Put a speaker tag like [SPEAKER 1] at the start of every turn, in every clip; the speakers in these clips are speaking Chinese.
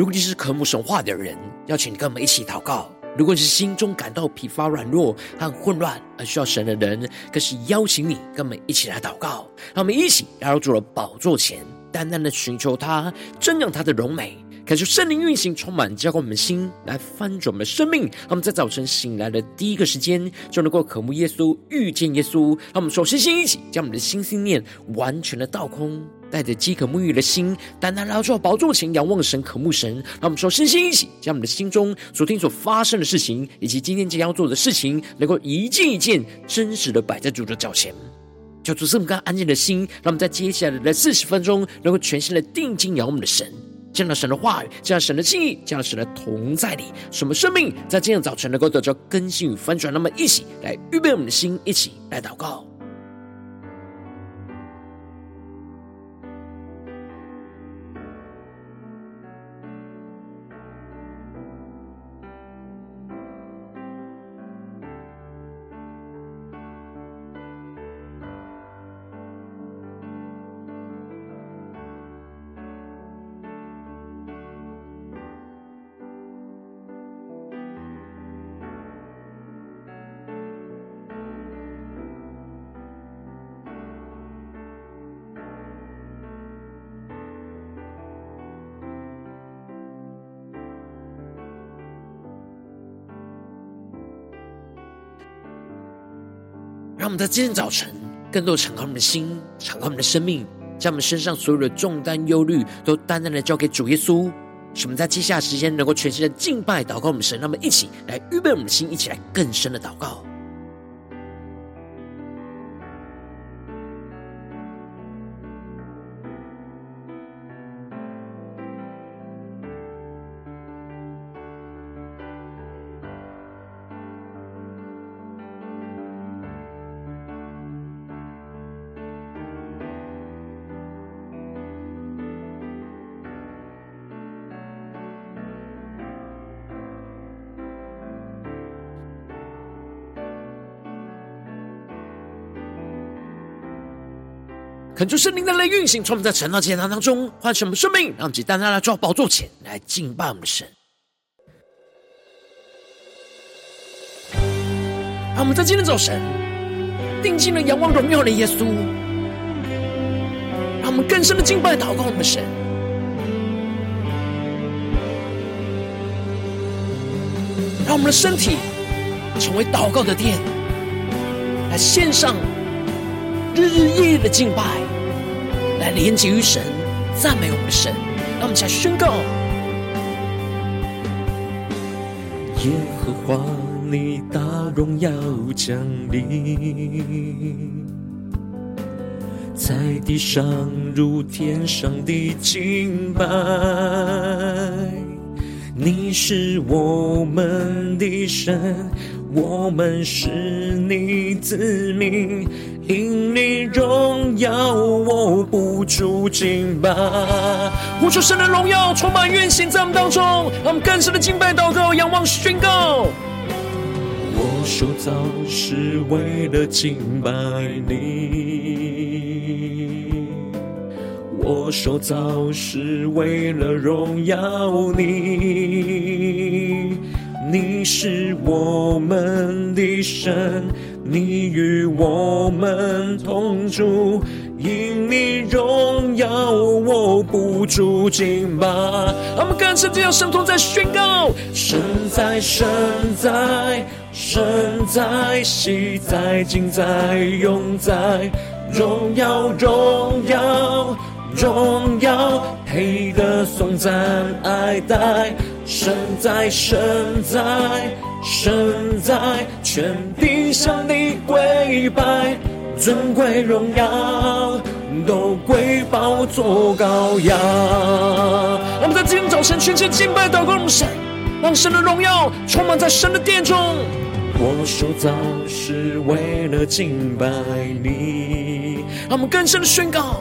[SPEAKER 1] 如果你是渴慕神话的人，邀请你跟我们一起祷告。如果你是心中感到疲乏、软弱和混乱而需要神的人，更是邀请你跟我们一起来祷告。让我们一起来到主的宝座前，单单的寻求他，瞻仰他的荣美，感受圣灵运行，充满浇灌我们的心，来翻转我们的生命。让我们在早晨醒来的第一个时间，就能够渴慕耶稣、遇见耶稣。让我们首先先一起将我们的心心念完全的倒空。带着饥渴沐浴的心，单单来到宝座前仰望神、渴慕神。让我们说，身心一起，将我们的心中昨天所发生的事情，以及今天即将要做的事情，能够一件一件真实的摆在主的脚前。求主赐我们安静的心，让我们在接下来的四十分钟，能够全心的定睛仰望我们的神，见到神的话语，见到神的心意，见到神的同在里，什么生命在今天早晨能够得到更新与翻转。那么，一起来预备我们的心，一起来祷告。让我们在今天早晨，更多敞开我们的心，敞开我们的生命，将我们身上所有的重担、忧虑，都单单的交给主耶稣。使我们在接下来时间，能够全新的敬拜、祷告我们神。让我们一起来预备我们的心，一起来更深的祷告。恳求圣灵的来运行，从我们在晨祷祭坛当中唤醒我们生命，让我们单单来做宝座前来敬拜我们的神。让我们在今天早晨定睛的仰望荣耀的耶稣，让我们更深的敬拜祷告我们的神，让我们的身体成为祷告的殿，来献上。日日夜夜的敬拜，来连接于神，赞美我们的神。让我们一起来宣告：
[SPEAKER 2] 耶和华，你大荣耀降临，在地上如天上的敬拜。你是我们的神，我们是你子民。因你荣耀，我不住敬拜。
[SPEAKER 1] 呼求神的荣耀，充满运行在我们当中，让我们更深的敬拜祷告，仰望宣告。
[SPEAKER 2] 我受造是为了敬拜你，我受造是为了荣耀你。你是我们的神。你与我们同住，因你荣耀，我不住敬拜。
[SPEAKER 1] 我们更深地要圣同在宣告：
[SPEAKER 2] 神在，神在，神在，昔在，今在，永在，荣耀，荣耀，荣耀，配得颂赞爱戴。神在，神在。神在，全地向你跪拜，尊贵荣耀都归宝座羔羊。
[SPEAKER 1] 我们在今天早晨全心敬拜祷告神，让神的荣耀充满在神的殿中。
[SPEAKER 2] 我受造是为了敬拜你，
[SPEAKER 1] 让我们更深的宣告。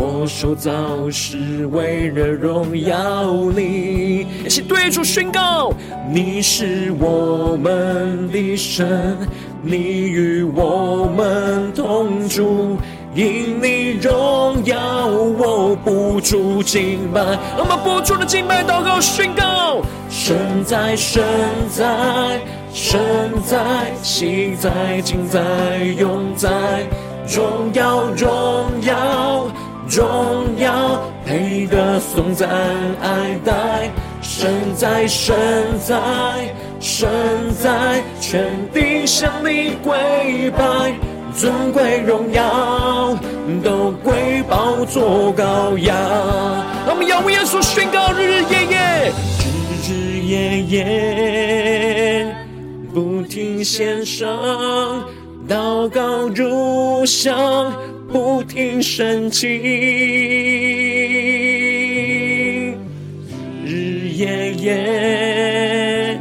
[SPEAKER 2] 我受造是为了荣耀你，
[SPEAKER 1] 一起对主宣告：
[SPEAKER 2] 你是我们的神，你与我们同住，因你荣耀，我不住敬拜。
[SPEAKER 1] 我们不住的敬拜，祷告宣告：
[SPEAKER 2] 神在，神在，神在，心在，情在，永在，荣耀，荣耀，荣耀，配得颂赞爱戴。神在，神在，神在，全地向你跪拜。尊贵荣耀都归宝座羔羊。
[SPEAKER 1] 我们要为耶稣宣告日日夜夜，
[SPEAKER 2] 日日夜夜不停献上祷告如香，不停升起。日日夜夜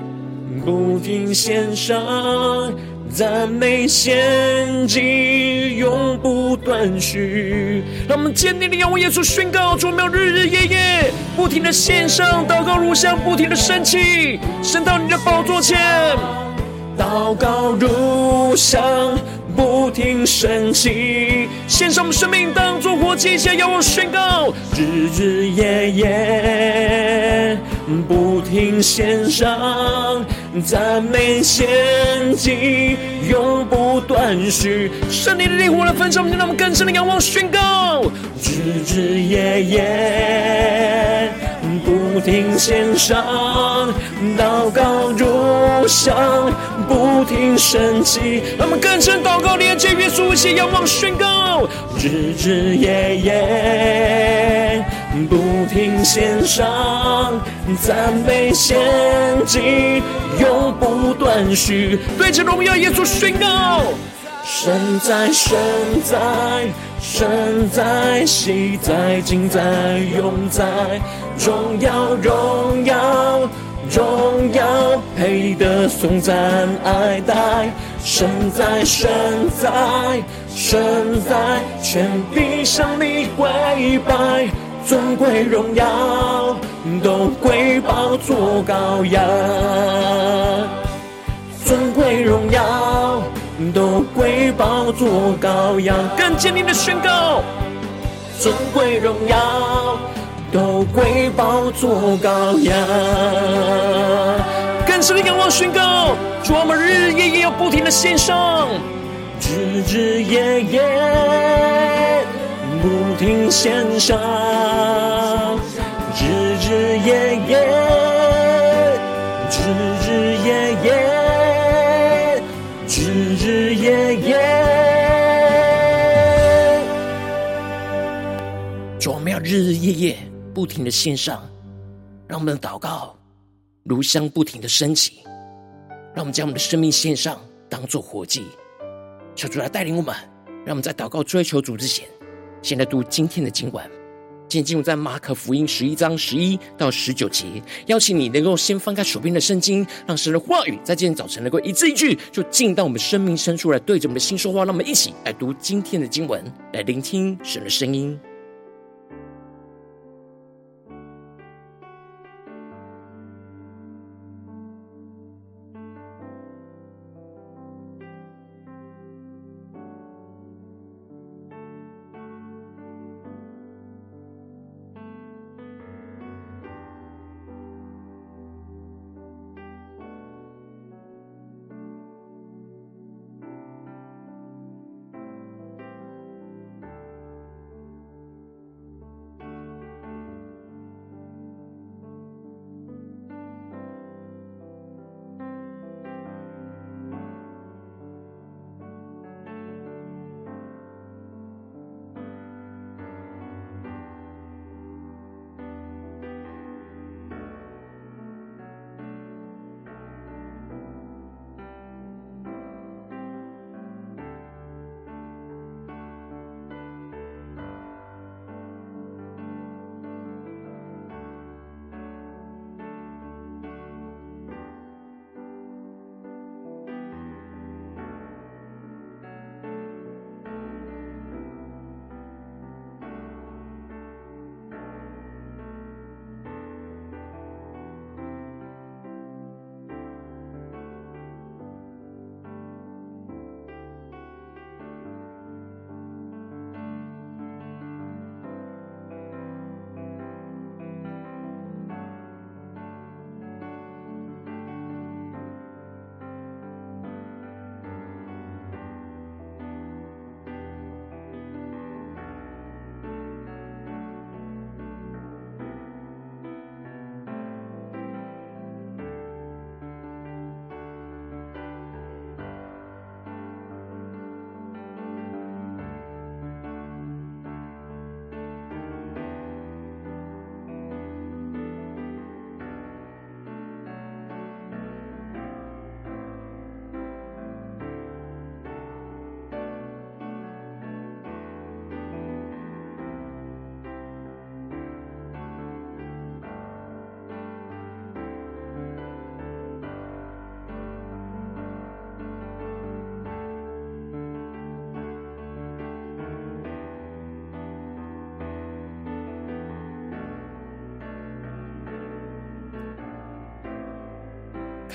[SPEAKER 2] 不停献上。赞美献祭，永不断续。
[SPEAKER 1] 让我们坚定的仰望耶稣，宣告：主，我们要日日夜夜不停的献上祷告，如香不停的升起，升到你的宝座前。
[SPEAKER 2] 祷告如香不停升起，
[SPEAKER 1] 献上我们生命当作活祭，先仰望宣告：
[SPEAKER 2] 日日夜夜不停献上。赞美献祭，永不断续。
[SPEAKER 1] 圣灵的烈火来焚烧，让我们更深的仰望宣告。
[SPEAKER 2] 日日夜夜不停献上，祷告如香，不停升起。
[SPEAKER 1] 让我们更深祷告，连接耶稣，一起仰望宣告。
[SPEAKER 2] 日日夜夜不停献上，赞美献祭。永不断续，
[SPEAKER 1] 对着荣耀耶稣宣告：
[SPEAKER 2] 神在，神在，神在，喜在，今在，永在，荣耀，荣耀，荣耀，配得颂赞爱戴。神在，神在，神在，全地向你跪拜。尊贵荣耀都归宝座羔羊，尊贵荣耀都归宝座羔羊，
[SPEAKER 1] 更坚定的宣告，
[SPEAKER 2] 尊贵荣耀都归宝座羔羊，
[SPEAKER 1] 更深的仰望宣告，主我们日日夜夜要不停的献上，
[SPEAKER 2] 日日夜夜。不停献上，日日夜夜，日日夜夜，日日夜夜。
[SPEAKER 1] 主，我们要日日夜夜不停的献上，让我们的祷告如香不停的升起，让我们将我们的生命献上，当做活祭。求主来带领我们，让我们在祷告追求主之前。现在读今天的经文，今天进入在马可福音十一章十一到十九节。邀请你能够先翻开手边的圣经，让神的话语在今天早晨能够一字一句，就进到我们生命深处来，对着我们的心说话。让我们一起来读今天的经文，来聆听神的声音。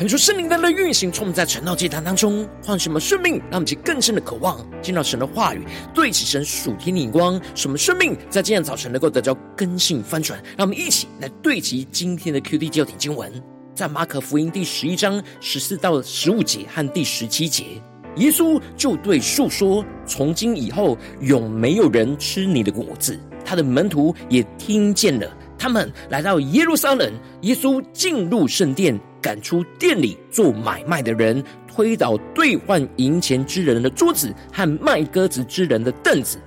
[SPEAKER 1] 很说圣灵在的运行，充满在晨祷祭坛当中，换什么生命，让我们更深的渴望见到神的话语，对齐神属天的眼光，什么生命在今天早晨能够得到更新翻转。让我们一起来对齐今天的 QD 焦点经文，在马可福音第十一章十四到十五节和第十七节，耶稣就对树说：“从今以后，永没有人吃你的果子。”他的门徒也听见了。他们来到耶路撒冷，耶稣进入圣殿，赶出店里做买卖的人，推倒兑换银钱之人的桌子和卖鸽子之人的凳子。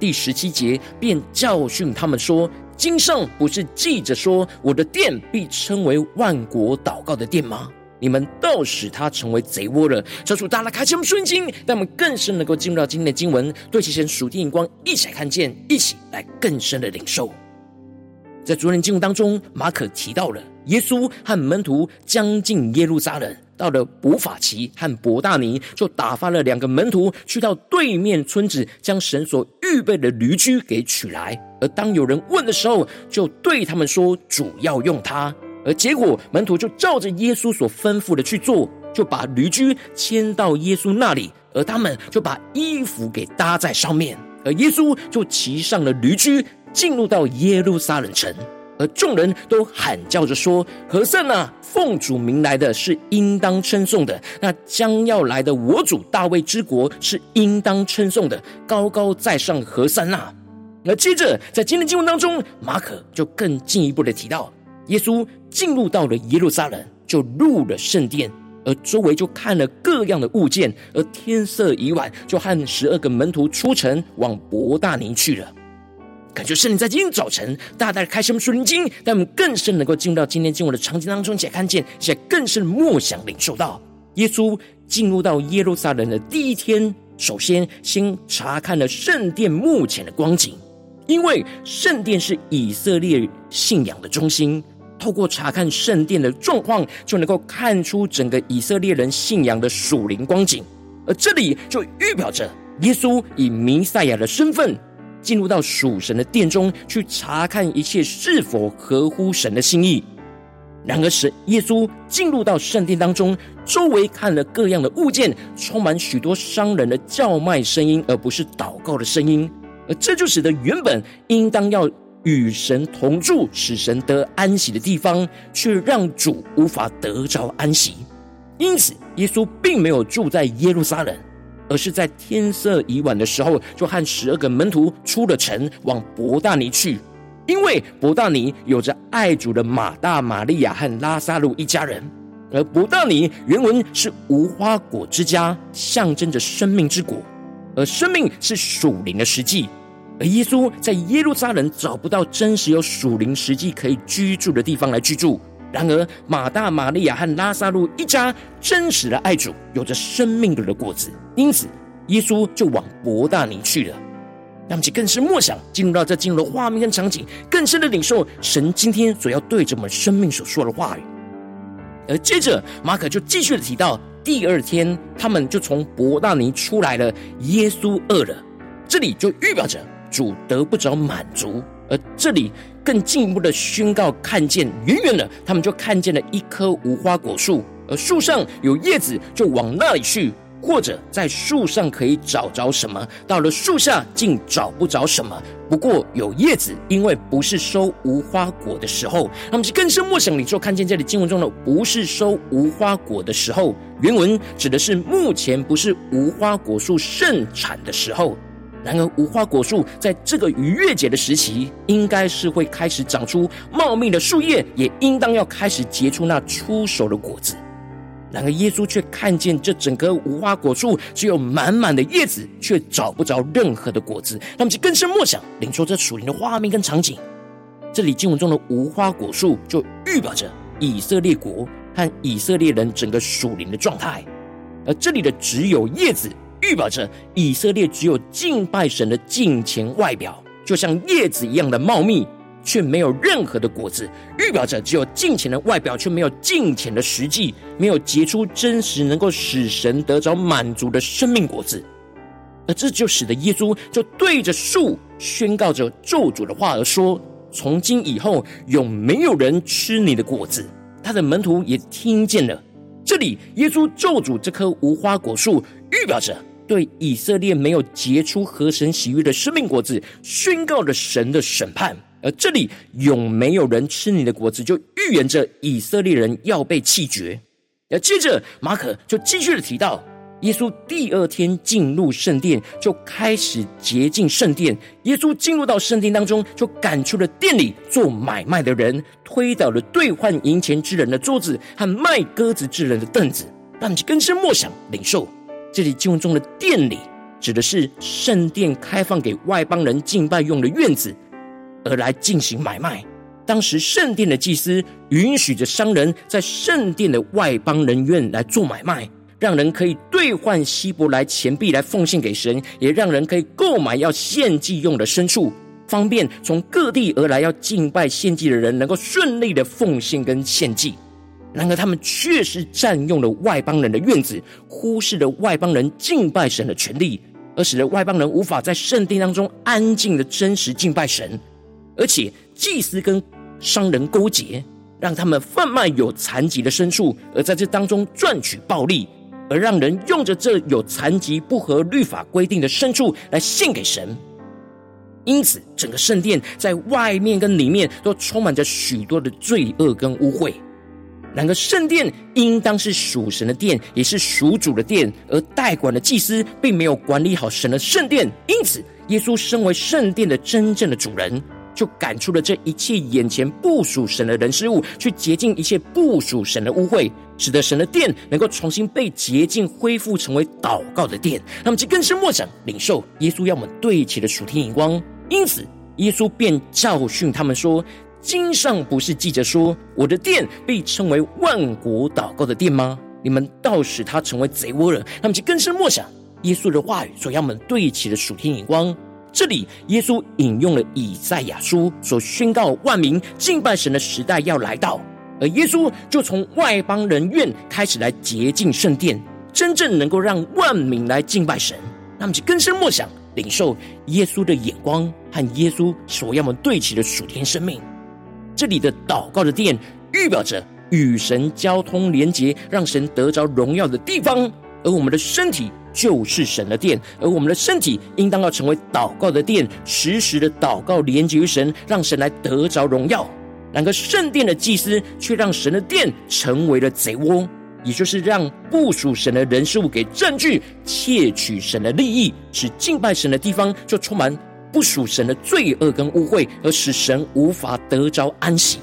[SPEAKER 1] 第十七节便教训他们说：“经上不是记着说，我的店必称为万国祷告的店吗？你们倒使他成为贼窝了。”求主大大开启我们顺经，让我们更深能够进入到今天的经文，对其神属地眼光一起来看见，一起来更深的领受。在昨天经文当中，马可提到了耶稣和门徒将近耶路撒冷，到了伯法其和伯大尼，就打发了两个门徒去到对面村子，将神所预备的驴驹给取来。而当有人问的时候，就对他们说：“主要用它。”而结果门徒就照着耶稣所吩咐的去做，就把驴驹牵到耶稣那里，而他们就把衣服给搭在上面，而耶稣就骑上了驴驹。进入到耶路撒冷城，而众人都喊叫着说：“何塞那，奉主名来的是应当称颂的；那将要来的我主大卫之国是应当称颂的。高高在上，何塞那。”而接着在今天经文当中，马可就更进一步的提到，耶稣进入到了耶路撒冷，就入了圣殿，而周围就看了各样的物件，而天色已晚，就和十二个门徒出城往伯大尼去了。感觉圣灵在今天早晨大大的开启我们属灵经，让我们更深能够进入到今天经文的场景当中，且看见，且更深的默想领受到耶稣进入到耶路撒冷的第一天，首先先查看了圣殿目前的光景，因为圣殿是以色列信仰的中心，透过查看圣殿的状况，就能够看出整个以色列人信仰的属灵光景，而这里就预表着耶稣以弥赛亚的身份。进入到属神的殿中去查看一切是否合乎神的心意。然而，是耶稣进入到圣殿当中，周围看了各样的物件，充满许多商人的叫卖声音，而不是祷告的声音。而这就使得原本应当要与神同住、使神得安息的地方，却让主无法得着安息。因此，耶稣并没有住在耶路撒冷。而是在天色已晚的时候，就和十二个门徒出了城，往伯大尼去。因为伯大尼有着爱主的马大、马利亚和拉撒路一家人。而伯大尼原文是无花果之家，象征着生命之果。而生命是属灵的实际。而耶稣在耶路撒冷找不到真实有属灵实际可以居住的地方来居住。然而，马大、玛利亚和拉撒路一家真实的爱主，有着生命的果子，因此耶稣就往伯大尼去了。让其更深默想，进入到这进入的画面跟场景，更深的领受神今天所要对着我们生命所说的话语。而接着，马可就继续的提到，第二天他们就从伯大尼出来了，耶稣饿了，这里就预表着主得不着满足。而这里更进一步的宣告，看见远远的，他们就看见了一棵无花果树，而树上有叶子，就往那里去；或者在树上可以找着什么，到了树下竟找不着什么。不过有叶子，因为不是收无花果的时候。他们是更深默想里，就看见这里经文中的“不是收无花果的时候”，原文指的是目前不是无花果树盛产的时候。然而，无花果树在这个逾越节的时期，应该是会开始长出茂密的树叶，也应当要开始结出那初熟的果子。然而，耶稣却看见这整棵无花果树只有满满的叶子，却找不着任何的果子。他们就更深默想，领受这属灵的画面跟场景。这里经文中的无花果树，就预表着以色列国和以色列人整个属灵的状态，而这里的只有叶子。预表着以色列只有敬拜神的敬虔外表，就像叶子一样的茂密，却没有任何的果子。预表着只有敬虔的外表，却没有敬虔的实际，没有结出真实能够使神得着满足的生命果子。而这就使得耶稣就对着树宣告着咒诅的话而说：“从今以后，永没有人吃你的果子。”他的门徒也听见了。这里，耶稣咒诅这棵无花果树，预表着对以色列没有结出合神喜悦的生命果子，宣告了神的审判。而这里永没有人吃你的果子，就预言着以色列人要被弃绝。而接着，马可就继续的提到，耶稣第二天进入圣殿，就开始洁净圣殿。耶稣进入到圣殿当中，就赶出了店里做买卖的人，推倒了兑换银钱之人的桌子和卖鸽子之人的凳子，让你更深默想领受。这里经文中的殿里，指的是圣殿开放给外邦人敬拜用的院子。而来进行买卖。当时圣殿的祭司允许着商人在圣殿的外邦人院来做买卖，让人可以兑换希伯来钱币来奉献给神，也让人可以购买要献祭用的牲畜，方便从各地而来要敬拜献祭的人能够顺利的奉献跟献祭。然而，他们确实占用了外邦人的院子，忽视了外邦人敬拜神的权利，而使得外邦人无法在圣殿当中安静的真实敬拜神。而且祭司跟商人勾结，让他们贩卖有残疾的牲畜，而在这当中赚取暴利，而让人用着这有残疾、不合律法规定的牲畜来献给神。因此，整个圣殿在外面跟里面都充满着许多的罪恶跟污秽。然而，圣殿应当是属神的殿，也是属主的殿，而代管的祭司并没有管理好神的圣殿。因此，耶稣身为圣殿的真正的主人。就赶出了这一切眼前不属神的人事物，去洁净一切不属神的污秽，使得神的殿能够重新被洁净，恢复成为祷告的殿。那么，就更深默想领受耶稣要我们对齐的属天眼光。因此，耶稣便教训他们说：“经上不是记着说，我的殿被称为万国祷告的殿吗？你们倒使他成为贼窝了。”那么，就更深默想耶稣的话语所要我们对齐的属天眼光。这里，耶稣引用了以赛亚书所宣告万民敬拜神的时代要来到，而耶稣就从外邦人院开始来洁净圣殿，真正能够让万民来敬拜神。那么，就更深默想，领受耶稣的眼光和耶稣所要我们对齐的属天生命。这里的祷告的殿，预表着与神交通连结，让神得着荣耀的地方，而我们的身体。就是神的殿，而我们的身体应当要成为祷告的殿，时时的祷告连接于神，让神来得着荣耀。然而，圣殿的祭司却让神的殿成为了贼窝，也就是让部署神的人事物给占据，窃取神的利益，使敬拜神的地方就充满不属神的罪恶跟污秽，而使神无法得着安息。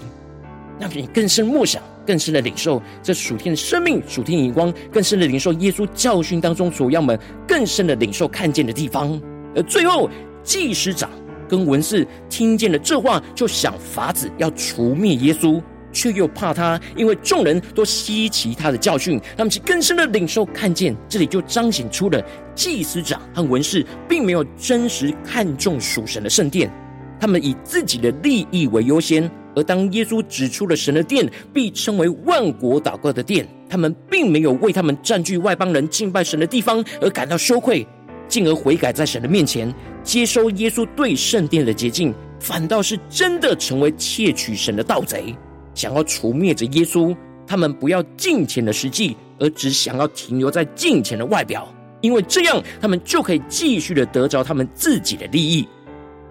[SPEAKER 1] 让你更深默想。更深的领受这属天的生命、属天的眼光，更深的领受耶稣教训当中所要我们更深的领受看见的地方。而最后，祭司长跟文士听见了这话，就想法子要除灭耶稣，却又怕他，因为众人都稀奇他的教训。他们是更深的领受看见，这里就彰显出了祭司长和文士并没有真实看重属神的圣殿，他们以自己的利益为优先。而当耶稣指出了神的殿必称为万国祷告的殿，他们并没有为他们占据外邦人敬拜神的地方而感到羞愧，进而悔改在神的面前，接收耶稣对圣殿的洁净，反倒是真的成为窃取神的盗贼，想要除灭着耶稣。他们不要敬虔的实际，而只想要停留在敬虔的外表，因为这样他们就可以继续的得着他们自己的利益。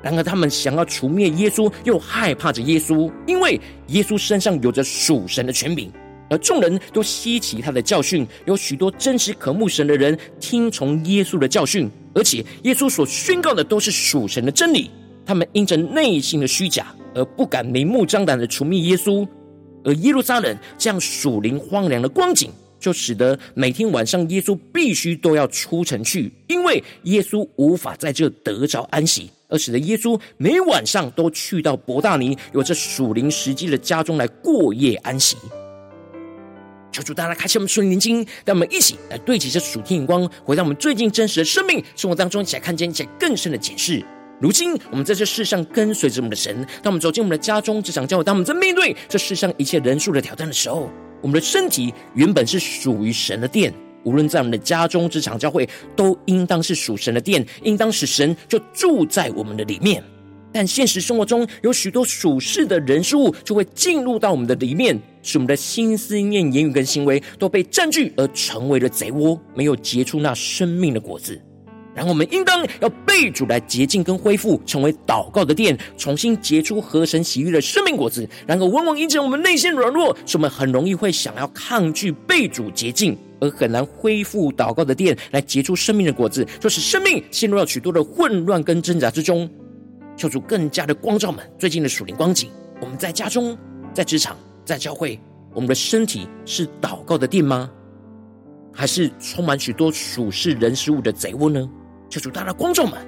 [SPEAKER 1] 然而，他们想要除灭耶稣，又害怕着耶稣，因为耶稣身上有着属神的权柄，而众人都稀奇他的教训。有许多真实渴慕神的人听从耶稣的教训，而且耶稣所宣告的都是属神的真理。他们因着内心的虚假，而不敢明目张胆的除灭耶稣。而耶路撒冷这样属灵荒凉的光景，就使得每天晚上耶稣必须都要出城去，因为耶稣无法在这得着安息。而使得耶稣每晚上都去到伯大尼，有着属灵时机的家中来过夜安息。求主大家开启我们属灵眼睛，让我们一起来对齐这属天眼光，回到我们最近真实的生命生活当中，一起来看见一些更深的解释。如今我们在这世上跟随着我们的神，当我们走进我们的家中、职场、教会，当我们在面对这世上一切人数的挑战的时候，我们的身体原本是属于神的殿。无论在我们的家中、职场、教会，都应当是属神的殿，应当使神就住在我们的里面。但现实生活中有许多属世的人事物，就会进入到我们的里面，使我们的心思念、言语跟行为都被占据，而成为了贼窝，没有结出那生命的果子。然后我们应当要被主来洁净跟恢复，成为祷告的殿，重新结出合神喜悦的生命果子。然后往往因着我们内心软弱，使我们很容易会想要抗拒被主洁净，而很难恢复祷告的殿来结出生命的果子，就是生命陷入了许多的混乱跟挣扎之中。求主更加的光照们最近的属灵光景。我们在家中、在职场、在教会，我们的身体是祷告的殿吗？还是充满许多属世人事物的贼窝呢？求主大大光照们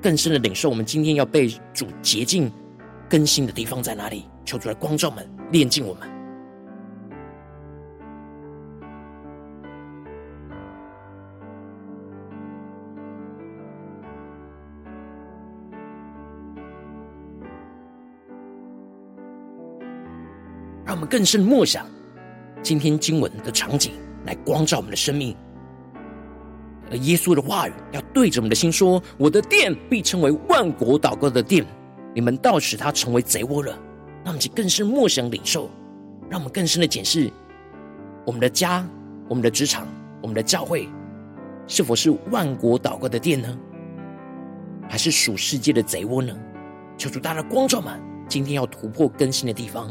[SPEAKER 1] 更深的领受，我们今天要被主洁净更新的地方在哪里？求主来光照们，炼净我们。让我们更深默想今天经文的场景，来光照我们的生命。而耶稣的话语要对着我们的心说：“我的殿必称为万国祷告的殿，你们倒使它成为贼窝了。”让我们更深默想领受，让我们更深的检视我们的家、我们的职场、我们的教会，是否是万国祷告的殿呢？还是属世界的贼窝呢？求主大家光照们，今天要突破更新的地方。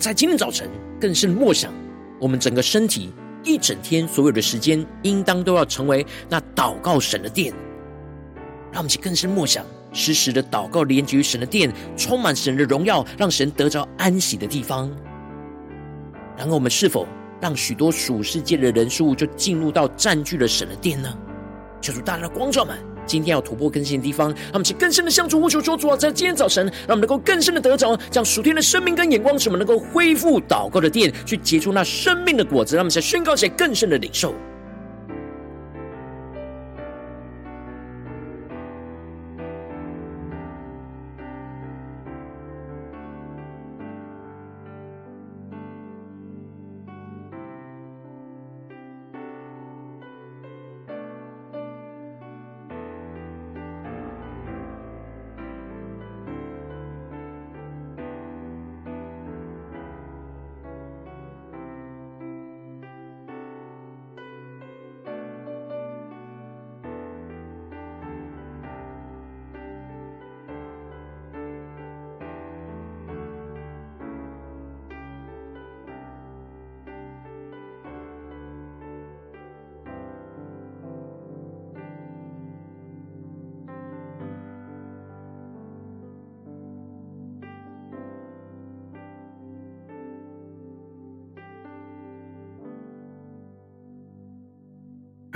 [SPEAKER 1] 在今天早晨更深默想，我们整个身体一整天所有的时间，应当都要成为那祷告神的殿。让我们去更深默想，时时的祷告连接于神的殿，充满神的荣耀，让神得着安息的地方。然后我们是否让许多属世界的人数就进入到占据了神的殿呢？求主大大的光照们。今天要突破更新的地方，让我们去更深的向主呼求说：主啊，在今天早晨，让我们能够更深的得着，将属天的生命跟眼光，使我们能够恢复祷告的殿，去结出那生命的果子。让我们在宣告，些更深的领受。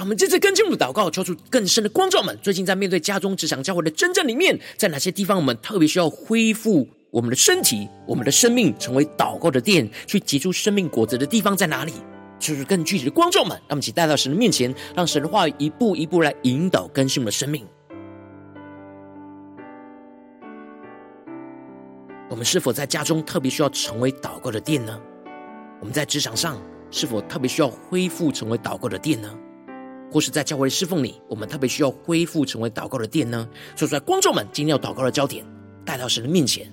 [SPEAKER 1] 我们这次更进一步祷告，求出更深的光照们。最近在面对家中、职场、教会的真正里面，在哪些地方我们特别需要恢复我们的身体、我们的生命，成为祷告的殿，去结出生命果子的地方在哪里？求出更具体的光照们。让我们一起带到神的面前，让神的话语一步一步来引导更新我们的生命。我们是否在家中特别需要成为祷告的殿呢？我们在职场上是否特别需要恢复成为祷告的殿呢？或是在教会侍奉里，我们特别需要恢复成为祷告的殿呢？说出来，观众们，今天要祷告的焦点带到神的面前。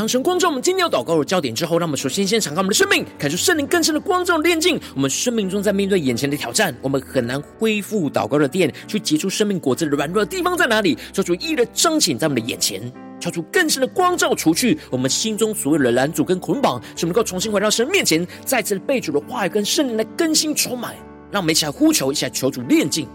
[SPEAKER 1] 当神光照我们今天要祷告的焦点之后，让我们首先先敞开我们的生命，感受圣灵更深的光照炼净。我们生命中在面对眼前的挑战，我们很难恢复祷告的电，去结出生命果子的软弱的地方在哪里？求主一一的彰显在我们的眼前，敲出更深的光照，除去我们心中所有的拦阻跟捆绑，使我们能够重新回到神面前，再次被主的话语跟圣灵来更新充满。让我们一起来呼求，一起来求主炼净。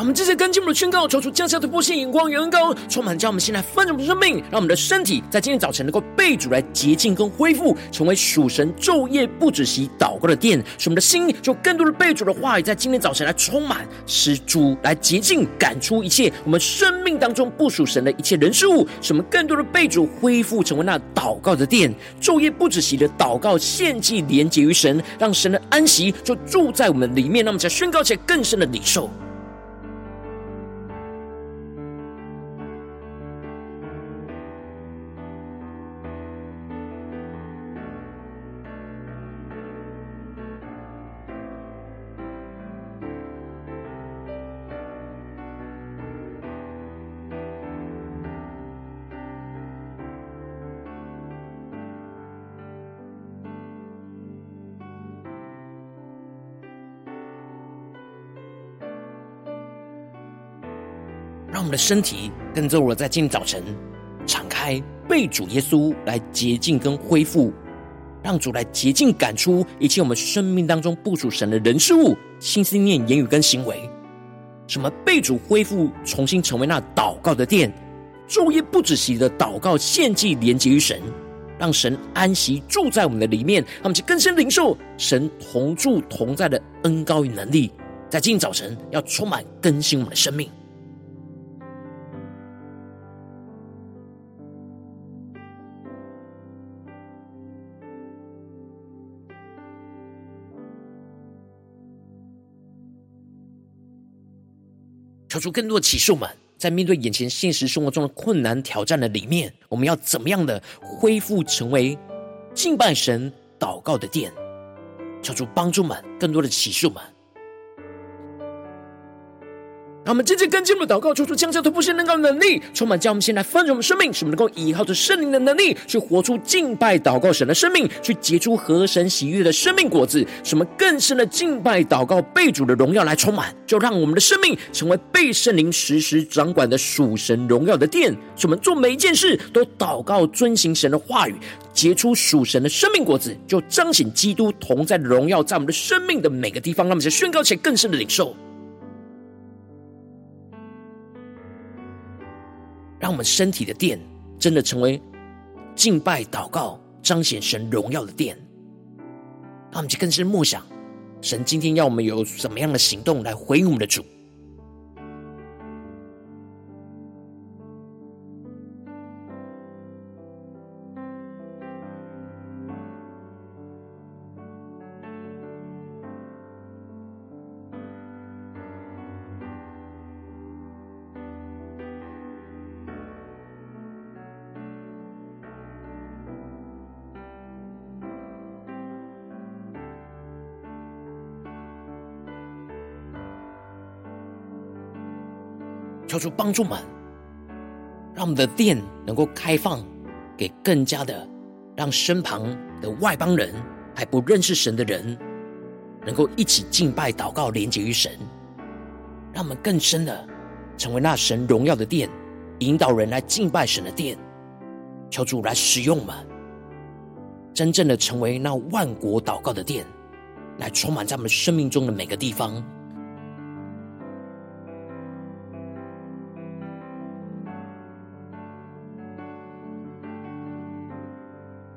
[SPEAKER 1] 我们这次跟进我们的宣告，求出降下突破性眼光、远恩膏，充满将我们现在丰盛的生命，让我们的身体在今天早晨能够被主来洁净跟恢复，成为属神昼夜不止息祷告的殿，使我们的心就更多的被主的话语在今天早晨来充满，使主来洁净赶出一切我们生命当中不属神的一切人事物，使我们更多的被主恢复，成为那祷告的殿，昼夜不止息的祷告献祭连结于神，让神的安息就住在我们里面，让我们才宣告起来更深的领受。们的身体跟着我，在今天早晨敞开，被主耶稣来洁净跟恢复，让主来洁净赶出一切我们生命当中不属神的人事物、心思念、言语跟行为。什么被主恢复，重新成为那祷告的殿，昼夜不止息的祷告献祭连结于神，让神安息住在我们的里面，让我们去更深领受神同住同在的恩膏与能力，在今天早晨要充满更新我们的生命。求出更多的启示，们在面对眼前现实生活中的困难挑战的里面，我们要怎么样的恢复成为敬拜神、祷告的殿？求主帮助们更多的启示，们。让我们真正跟进我们的祷告，求出降下突破性能高的能力，充满将我们先来丰盛我们生命，使我们能够依靠着圣灵的能力，去活出敬拜祷告神的生命，去结出合神喜悦的生命果子，使我们更深的敬拜祷告被主的荣耀来充满，就让我们的生命成为被圣灵时时掌管的属神荣耀的殿，使我们做每一件事都祷告遵行神的话语，结出属神的生命果子，就彰显基督同在荣耀在我们的生命的每个地方，让我们宣告前更深的领受。让我们身体的殿真的成为敬拜、祷告、彰显神荣耀的殿。让我们去更深默想，神今天要我们有什么样的行动来回应我们的主。主帮助们，让我们的殿能够开放给更加的，让身旁的外邦人还不认识神的人，能够一起敬拜、祷告、连接于神，让我们更深的成为那神荣耀的殿，引导人来敬拜神的殿。求主来使用我们，真正的成为那万国祷告的殿，来充满在我们生命中的每个地方。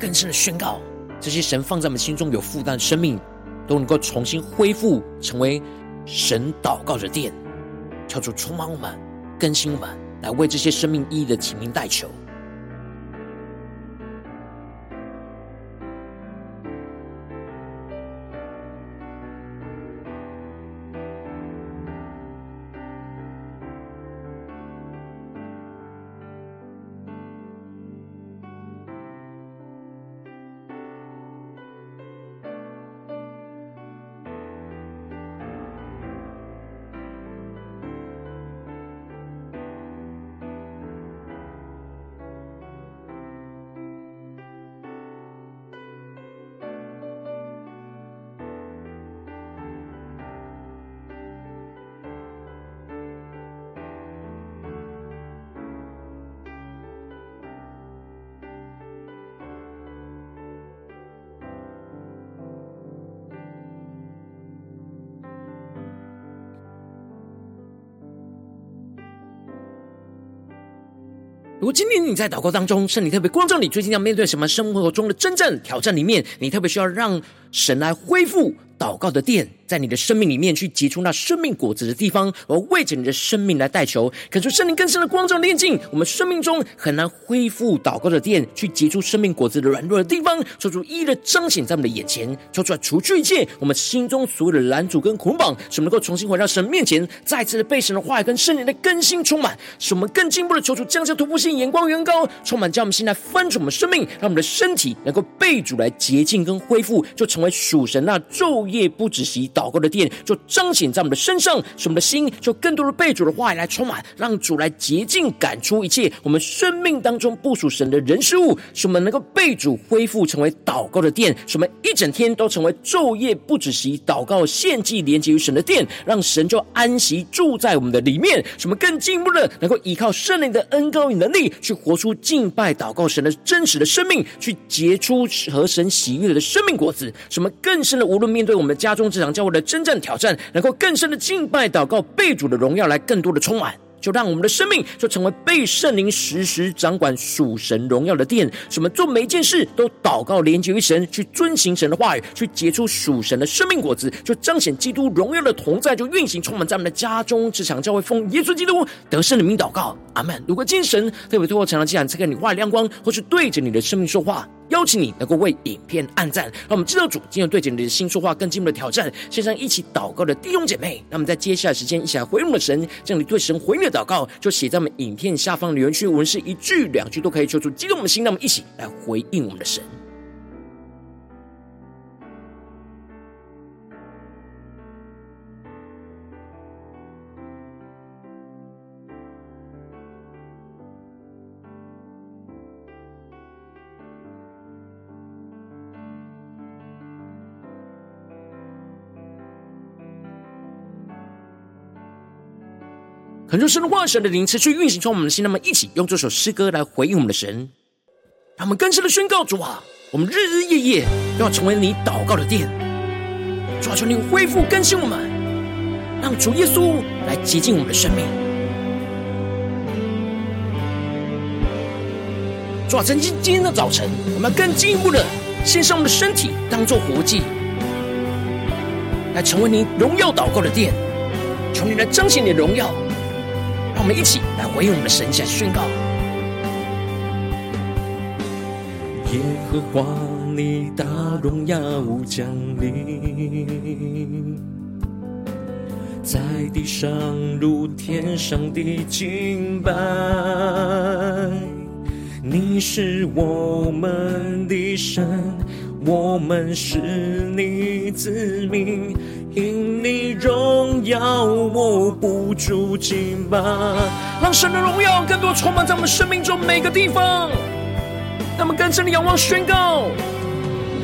[SPEAKER 1] 更深的宣告，这些神放在我们心中有负担的生命，都能够重新恢复，成为神祷告的殿，求主充满我们，更新我们，来为这些生命意义的提名代求。如果今天你在祷告当中，圣灵特别光照你，最近要面对什么生活中的真正挑战里面，你特别需要让神来恢复祷告的殿，在你的生命里面去结出那生命果子的地方，而为着你的生命来代求，恳求圣灵更深的光照炼净我们生命中很难恢复祷告的殿，去结出生命果子的软弱的地方，求主一一的彰显在我们的眼前，求出来除去一切我们心中所有的拦阻跟捆绑，使我们能够重新回到神面前，再次的被神的话语跟圣灵的更新充满，使我们更进一步的求主降下突破性眼光远高，充满将我们心来翻转我们生命，让我们的身体能够被主来洁净跟恢复，就成为属神那昼夜不止息祷告的殿，就彰显在我们的身上，使我们的心就更多的被主的话语来充满，让主来洁净赶出一切我们生命当中不属神的人事物，使我们能够被主恢复成为祷告的殿，使我们一整天都成为昼夜不止息祷告献祭连接于神的殿，让神就安息住在我们的里面，使我们更进一步的能够依靠圣灵的恩膏与能力，去活出敬拜祷告神的真实的生命，去结出合神喜悦的生命果子，使我们更深的无论面。对我们的家中、职场、教会的征战挑战，能够更深的敬拜、祷告、被主的荣耀来更多的充满。就让我们的生命。就成为被圣灵时时掌管属神荣耀的殿，什么做每一件事都祷告连接于神，去遵行神的话语，去结出属神的生命果子，就彰显基督荣耀的同在，就运行充满在我们的家中、职场、教会，奉耶稣基督得胜的名祷告，阿门。如果今天神特别透过成了，既然赐给你话亮光，或是对着你的生命。说话。邀请你能够为影片按赞，让我们知道主今天对着你的心说话，更进一步的挑战。线上一起祷告的弟兄姐妹，那么在接下来时间一起来回应我们的神，将你对神回应的祷告就写在我们影片下方留言区，文是一句两句都可以，求主激动我们的心，那么一起来回应我们的神。很多神的话，神的灵持续运行在我们的心，那么一起用这首诗歌来回应我们的神，让我们更深的宣告主啊，我们日日夜夜都要成为你祷告的殿，主啊，求你恢复更新我们，让主耶稣来洁净我们的生命。主啊，曾经今天的早晨，我们要更进一步的献上我们的身体，当做活祭，来成为你荣耀祷告的殿，求你来彰显你的荣耀。让我们一起来回应我们的神，下宣告：
[SPEAKER 2] 耶和华，你大荣耀降临，在地上如天上的敬拜。你是我们的神，我们是你子民，因你荣耀，我不住敬拜。
[SPEAKER 1] 让神的荣耀更多充满在我们生命中每个地方。那么，更深的仰望宣告：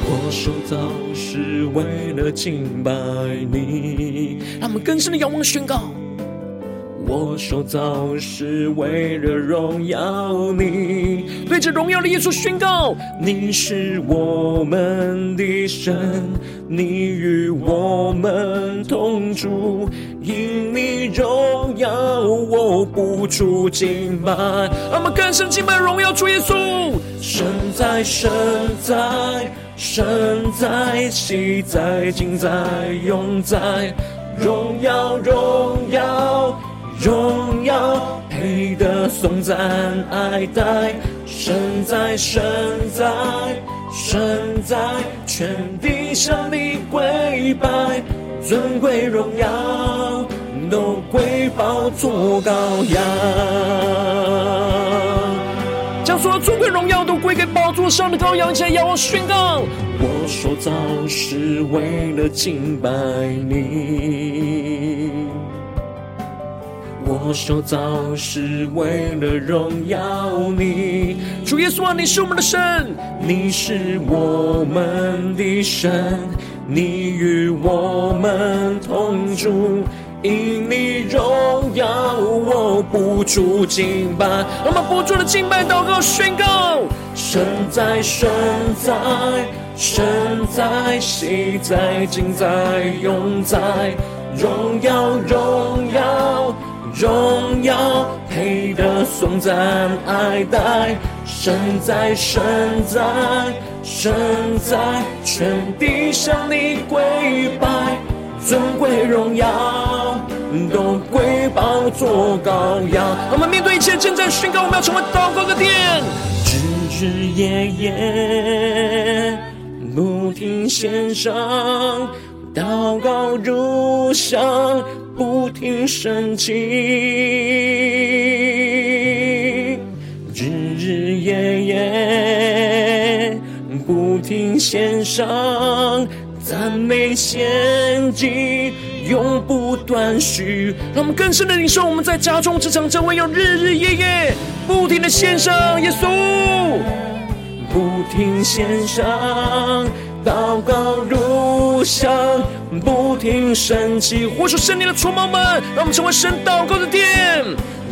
[SPEAKER 2] 我受造是为了敬拜你。
[SPEAKER 1] 让我们更深的仰望宣告。
[SPEAKER 2] 我受造是为了荣耀你，
[SPEAKER 1] 对着荣耀的耶稣宣告：
[SPEAKER 2] 你是我们的神，你与我们同住，因你荣耀，我不住敬拜。
[SPEAKER 1] 让我们更深敬拜荣耀主耶稣。
[SPEAKER 2] 神在，神在，神在，昔在，今在，永在，荣耀，荣耀。荣耀配得颂赞爱戴，神在神在神在，全地向你跪拜，尊贵荣耀都归宝座羔羊，
[SPEAKER 1] 将所有尊贵荣耀都归给宝座上的羔羊，现在仰望宣告：
[SPEAKER 2] 我受造是为了敬拜你。我受造是为了荣耀你，
[SPEAKER 1] 主耶稣啊，你是我们的神，
[SPEAKER 2] 你是我们的神，你与我们同住，因你荣耀，我不住敬拜。
[SPEAKER 1] 我们不住的敬拜祷告宣告：
[SPEAKER 2] 神在，神在，神在，昔在，今在，永在，荣耀，荣耀。荣耀配得颂赞爱戴，神在神在神在，全地向你跪拜，尊贵荣耀都归宝座羔羊。
[SPEAKER 1] 我们面对一切正在宣告，我们要成为祷告的殿，
[SPEAKER 2] 日日夜夜不停献上，祷告如香。不停升起，日日夜夜不停献上赞美献祭，永不断续。
[SPEAKER 1] 让我们更深的领受，我们在家中、职场、教会要日日夜夜不停的献上耶稣，
[SPEAKER 2] 不停献上。祷告如香，不停升起。
[SPEAKER 1] 呼求圣灵的出猫们，让我们成为神祷告的殿。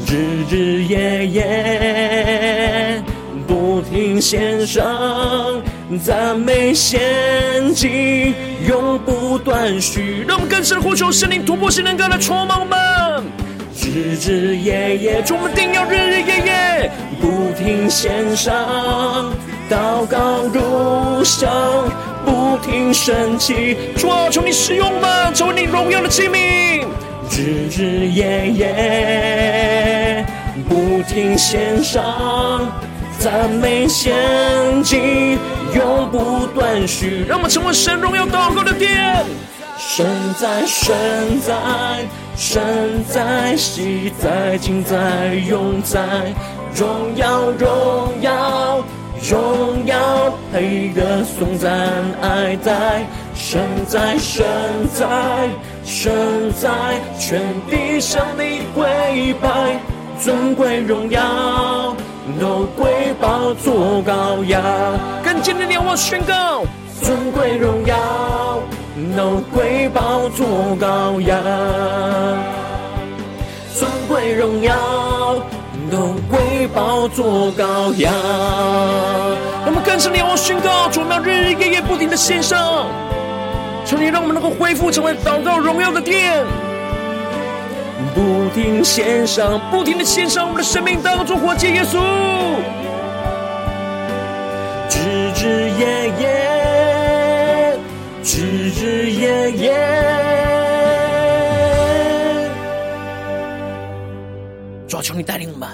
[SPEAKER 2] 日日夜夜不停献上赞美献祭，永不断续。
[SPEAKER 1] 让我们更深的呼求圣灵突破性能够来出猫们。
[SPEAKER 2] 日日夜夜，
[SPEAKER 1] 主我们定要日日夜夜
[SPEAKER 2] 不停献上祷告如香。不停升起，
[SPEAKER 1] 主啊，求你使用我，成为你荣耀的器皿。
[SPEAKER 2] 日日夜夜不停献上赞美献祭，永不断续。
[SPEAKER 1] 让我们成为神荣耀祷告的殿。
[SPEAKER 2] 神在，神在，神在，昔在，今在，永在，荣耀，荣耀。荣耀配得颂赞爱在，神在神在神在，全地向你跪拜，尊贵荣耀都归宝座羔羊。
[SPEAKER 1] 更坚定的仰望宣告，
[SPEAKER 2] 尊贵荣耀都归宝座羔羊，尊贵荣耀。都归宝做羔羊。
[SPEAKER 1] 我们更深的仰望宣告，主，我们要日日夜夜不停的献上，求你让我们能够恢复成为祷告荣耀的殿，
[SPEAKER 2] 不停献上，
[SPEAKER 1] 不停的献上我们的生命当作活祭耶稣，
[SPEAKER 2] 日日夜夜，日日夜夜。
[SPEAKER 1] 求你带领我们，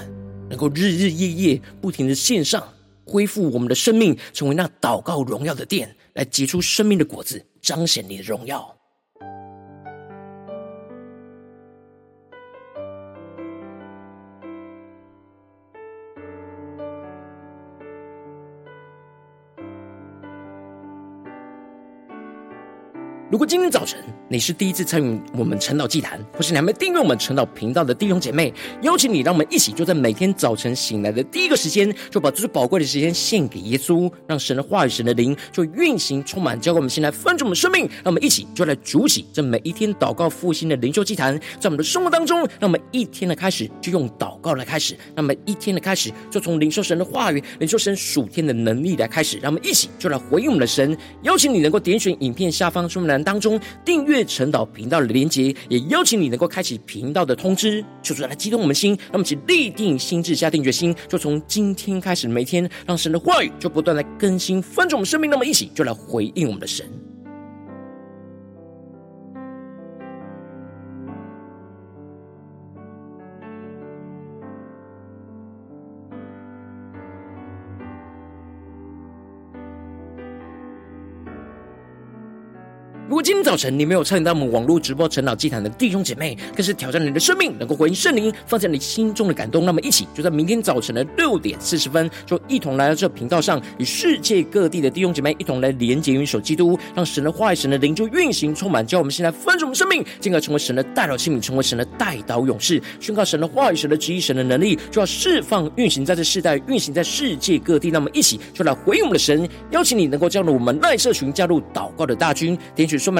[SPEAKER 1] 能够日日夜夜不停的献上，恢复我们的生命，成为那祷告荣耀的殿，来结出生命的果子，彰显你的荣耀。如果今天早晨你是第一次参与我们晨祷祭坛，或是你还没订阅我们晨祷频道的弟兄姐妹，邀请你，让我们一起就在每天早晨醒来的第一个时间，就把最宝贵的时间献给耶稣，让神的话语、神的灵就运行充满，交给我们现在分盛我们生命。让我们一起就来主起这每一天祷告复兴的灵修祭坛，在我们的生活当中，让我们一天的开始就用祷告来开始，让我们一天的开始就从灵修神的话语、灵修神属天的能力来开始，让我们一起就来回应我们的神。邀请你能够点选影片下方说明栏。当中订阅陈导频道的连结，也邀请你能够开启频道的通知，求主来激动我们心，那么，请立定心智，下定决心，就从今天开始，每天让神的话语就不断来更新翻转我们生命，那么一起就来回应我们的神。今天早晨你没有参与到我们网络直播晨祷祭坛的弟兄姐妹，更是挑战你的生命，能够回应圣灵放在你心中的感动。那么一起就在明天早晨的六点四十分，就一同来到这频道上，与世界各地的弟兄姐妹一同来连结、元首基督，让神的话语、神的灵就运行充满，叫我们现在分盛我们生命，进而成为神的代祷器皿，成为神的代祷勇士，宣告神的话语、神的旨意、神的能力，就要释放、运行在这世代，运行在世界各地。那么一起就来回应我们的神，邀请你能够加入我们赖社群，加入祷告的大军，点选说明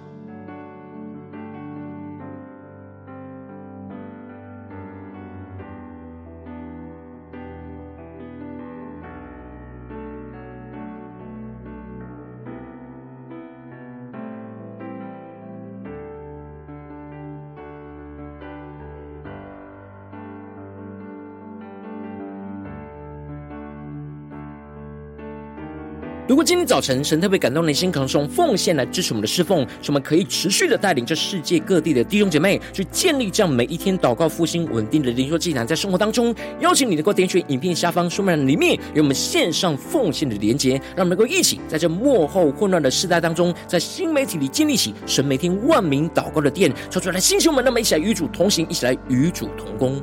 [SPEAKER 1] 今天早晨神特别感动你的心，可能是用奉献来支持我们的侍奉，使我们可以持续的带领这世界各地的弟兄姐妹去建立这样每一天祷告复兴稳定的灵修祭坛，在生活当中，邀请你能够点选影片下方说明栏里面有我们线上奉献的连结，让我们能够一起在这幕后混乱的时代当中，在新媒体里建立起神每天万名祷告的殿，说出来星球们，那么一起来与主同行，一起来与主同工。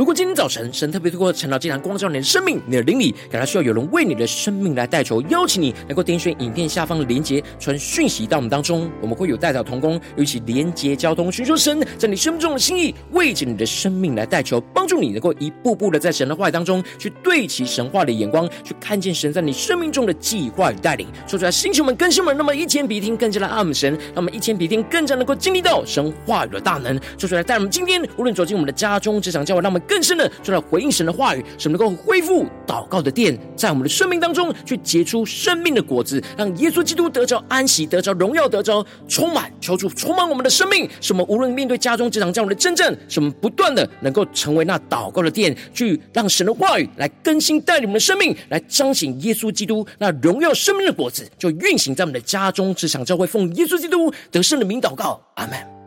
[SPEAKER 1] 如果今天早晨神特别透过晨祷祭坛光照你的生命，你的灵里，感到需要有人为你的生命来代求，邀请你能够点选影片下方的连结，传讯息到我们当中，我们会有代表同工，一起连结交通，寻求神在你生命中的心意，为着你的生命来代求，帮助你能够一步步的在神的话语当中去对齐神话的眼光，去看见神在你生命中的计划与带领。说出来，星球们、更新们，那么一天比一天更加的爱们神，那么一天比一天更加能够经历到神话语的大能。说出来，带我们今天无论走进我们的家中、职场、教会，让我们。更深的，就来回应神的话语，使我们能够恢复祷告的殿，在我们的生命当中去结出生命的果子，让耶稣基督得着安息，得着荣耀，得着充满，求主充满我们的生命，使我们无论面对家中、职场这样的争战，使我们不断的能够成为那祷告的殿，去让神的话语来更新带领我们的生命，来彰显耶稣基督那荣耀生命的果子，就运行在我们的家中、职场、教会，奉耶稣基督得胜的名祷告，阿门。